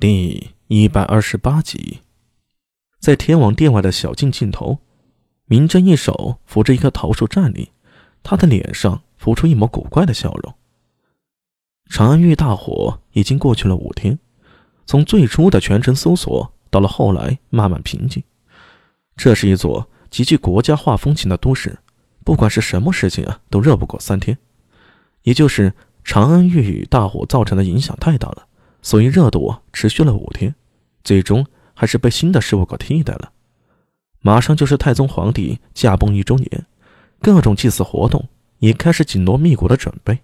第一百二十八集，在天王殿外的小径尽头，明真一手扶着一棵桃树站立，他的脸上浮出一抹古怪的笑容。长安玉大火已经过去了五天，从最初的全城搜索，到了后来慢慢平静。这是一座极具国家化风情的都市，不管是什么事情啊，都热不过三天。也就是长安玉宇大火造成的影响太大了。所以热度持续了五天，最终还是被新的事物给替代了。马上就是太宗皇帝驾崩一周年，各种祭祀活动也开始紧锣密鼓的准备，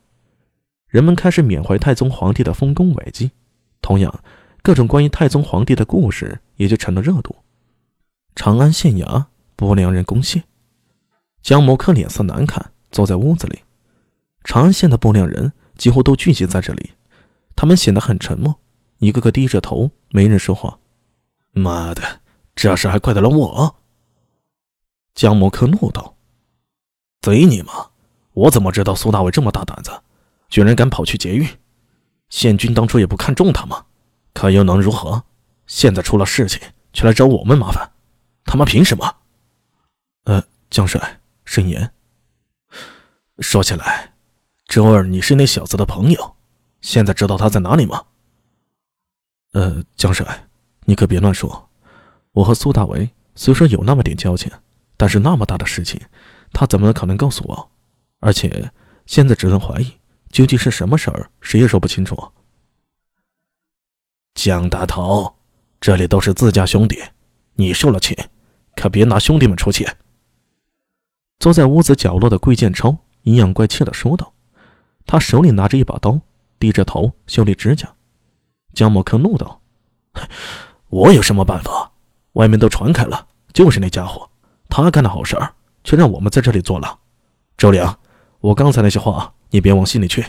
人们开始缅怀太宗皇帝的丰功伟绩。同样，各种关于太宗皇帝的故事也就成了热度。长安县衙不良人攻陷，江某可脸色难看，坐在屋子里。长安县的不良人几乎都聚集在这里。他们显得很沉默，一个个低着头，没人说话。妈的，这事还怪得了我？江摩克怒道：“贼你妈！我怎么知道苏大伟这么大胆子，居然敢跑去劫狱？县军当初也不看重他吗？可又能如何？现在出了事情，却来找我们麻烦，他妈凭什么？”呃，江帅，慎言。说起来，周二你是那小子的朋友。现在知道他在哪里吗？呃，江帅，你可别乱说。我和苏大为虽说有那么点交情，但是那么大的事情，他怎么可能告诉我？而且现在只能怀疑，究竟是什么事儿，谁也说不清楚。江大头，这里都是自家兄弟，你受了气，可别拿兄弟们出气。坐在屋子角落的桂建超阴阳怪气的说道，他手里拿着一把刀。低着头修理指甲，江某克怒道：“我有什么办法？外面都传开了，就是那家伙，他干的好事儿，却让我们在这里坐牢。周良，我刚才那些话你别往心里去。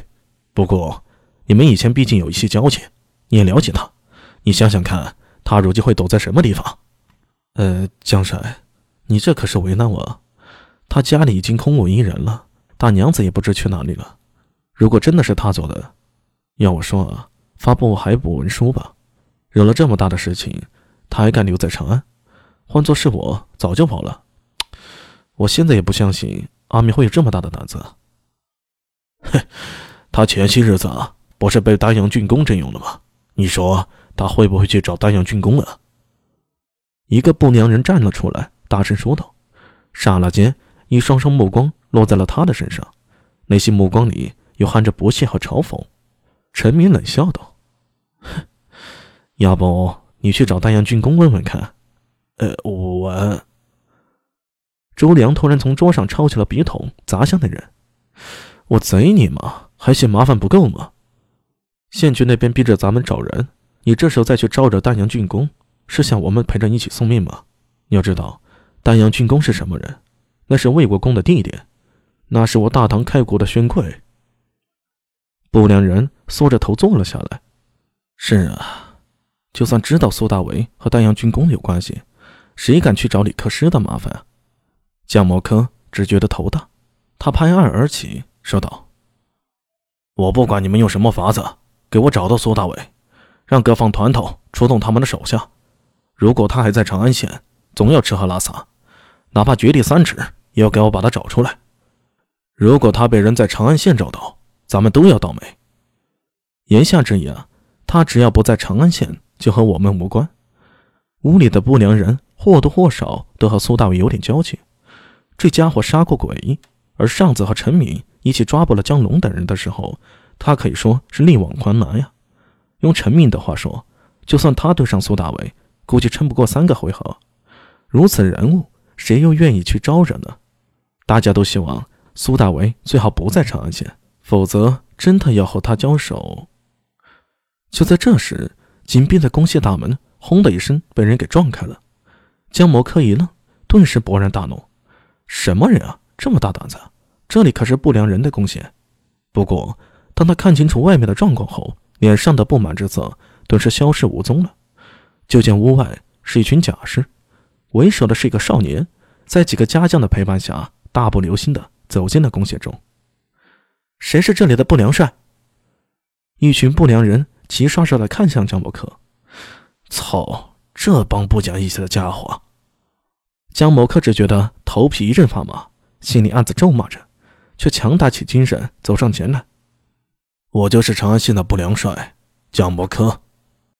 不过，你们以前毕竟有一些交情，你也了解他，你想想看，他如今会躲在什么地方？呃，江帅，你这可是为难我。他家里已经空无一人了，大娘子也不知去哪里了。如果真的是他做的，要我说啊，发布海捕文书吧，惹了这么大的事情，他还敢留在长安？换做是我，早就跑了。我现在也不相信阿米会有这么大的胆子。哼，他前些日子啊，不是被丹阳郡公征用了吗？你说他会不会去找丹阳郡公啊？一个不良人站了出来，大声说道。刹那间，一双双目光落在了他的身上，那些目光里又含着不屑和嘲讽。陈明冷笑道：“，要不你去找丹阳郡公问问看？”呃，我……周良突然从桌上抄起了笔筒，砸向那人：“我贼你妈！还嫌麻烦不够吗？县局那边逼着咱们找人，你这时候再去招惹丹阳郡公，是想我们陪着你一起送命吗？你要知道，丹阳郡公是什么人？那是魏国公的弟弟，那是我大唐开国的勋贵。”不良人缩着头坐了下来。是啊，就算知道苏大为和丹阳军工有关系，谁敢去找李克师的麻烦啊？江摩科只觉得头大，他拍案而起，说道：“我不管你们用什么法子，给我找到苏大伟，让各方团头出动他们的手下。如果他还在长安县，总要吃喝拉撒，哪怕掘地三尺，也要给我把他找出来。如果他被人在长安县找到，”咱们都要倒霉。言下之意啊，他只要不在长安县，就和我们无关。屋里的不良人或多或少都和苏大伟有点交情。这家伙杀过鬼，而上次和陈敏一起抓捕了江龙等人的时候，他可以说是力挽狂澜呀。用陈敏的话说，就算他对上苏大伟，估计撑不过三个回合。如此人物，谁又愿意去招惹呢？大家都希望苏大伟最好不在长安县。否则，真的要和他交手。就在这时，紧闭的公廨大门“轰”的一声被人给撞开了。江某科一愣，顿时勃然大怒：“什么人啊，这么大胆子？这里可是不良人的公廨。”不过，当他看清楚外面的状况后，脸上的不满之色顿时消失无踪了。就见屋外是一群甲士，为首的是一个少年，在几个家将的陪伴下，大步流星的走进了公廨中。谁是这里的不良帅？一群不良人齐刷刷的看向江伯克，操，这帮不讲义气的家伙！江某可只觉得头皮一阵发麻，心里暗自咒骂着，却强打起精神走上前来。我就是长安县的不良帅，江某科。